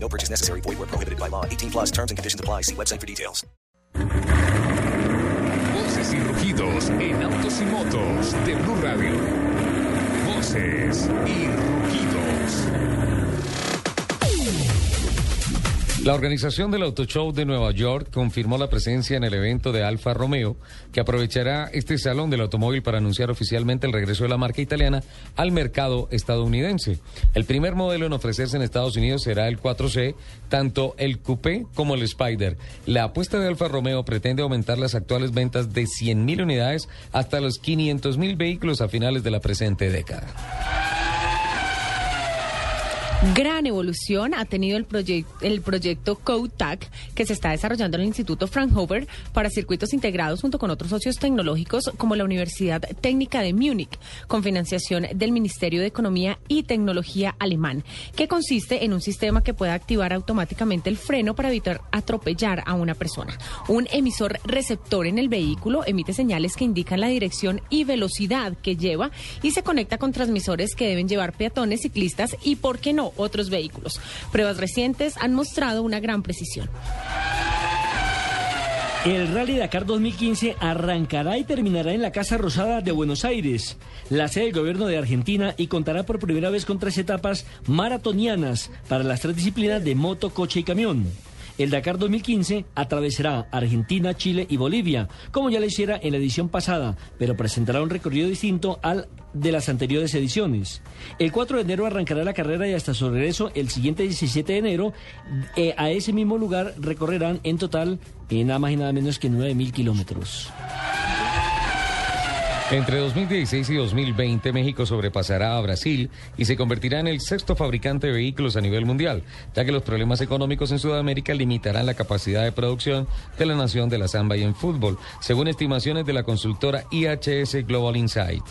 No purchase necessary. Void where prohibited by law. 18 plus terms and conditions apply. See website for details. Voces y rugidos en autos y motos de Blue Radio. Voces y rugidos. La organización del Auto Show de Nueva York confirmó la presencia en el evento de Alfa Romeo, que aprovechará este salón del automóvil para anunciar oficialmente el regreso de la marca italiana al mercado estadounidense. El primer modelo en ofrecerse en Estados Unidos será el 4C, tanto el Coupé como el Spider. La apuesta de Alfa Romeo pretende aumentar las actuales ventas de 100.000 unidades hasta los 500.000 vehículos a finales de la presente década. Gran evolución ha tenido el, proyec- el proyecto CodeTAC que se está desarrollando en el Instituto Fraunhofer para circuitos integrados junto con otros socios tecnológicos como la Universidad Técnica de Múnich, con financiación del Ministerio de Economía y Tecnología alemán, que consiste en un sistema que pueda activar automáticamente el freno para evitar atropellar a una persona. Un emisor receptor en el vehículo emite señales que indican la dirección y velocidad que lleva y se conecta con transmisores que deben llevar peatones, ciclistas y, por qué no, otros vehículos. Pruebas recientes han mostrado una gran precisión. El Rally Dakar 2015 arrancará y terminará en la Casa Rosada de Buenos Aires, la sede del gobierno de Argentina, y contará por primera vez con tres etapas maratonianas para las tres disciplinas de moto, coche y camión. El Dakar 2015 atravesará Argentina, Chile y Bolivia, como ya lo hiciera en la edición pasada, pero presentará un recorrido distinto al de las anteriores ediciones. El 4 de enero arrancará la carrera y hasta su regreso el siguiente 17 de enero eh, a ese mismo lugar recorrerán en total nada más y nada menos que 9.000 kilómetros. Entre 2016 y 2020, México sobrepasará a Brasil y se convertirá en el sexto fabricante de vehículos a nivel mundial, ya que los problemas económicos en Sudamérica limitarán la capacidad de producción de la nación de la samba y en fútbol, según estimaciones de la consultora IHS Global Insight.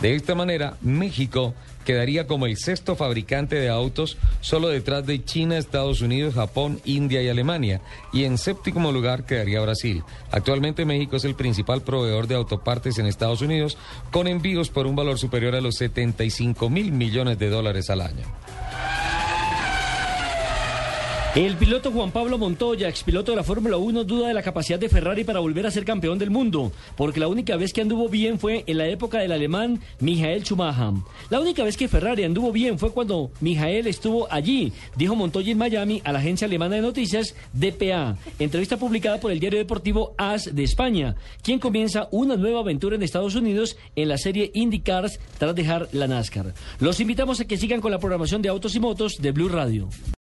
De esta manera, México quedaría como el sexto fabricante de autos, solo detrás de China, Estados Unidos, Japón, India y Alemania, y en séptimo lugar quedaría Brasil. Actualmente México es el principal proveedor de autopartes en Estados Unidos, con envíos por un valor superior a los 75 mil millones de dólares al año. El piloto Juan Pablo Montoya, expiloto de la Fórmula 1, duda de la capacidad de Ferrari para volver a ser campeón del mundo, porque la única vez que anduvo bien fue en la época del alemán Michael Schumacher. La única vez que Ferrari anduvo bien fue cuando Michael estuvo allí, dijo Montoya en Miami a la agencia alemana de noticias DPA, entrevista publicada por el diario deportivo AS de España, quien comienza una nueva aventura en Estados Unidos en la serie IndyCars tras dejar la NASCAR. Los invitamos a que sigan con la programación de autos y motos de Blue Radio.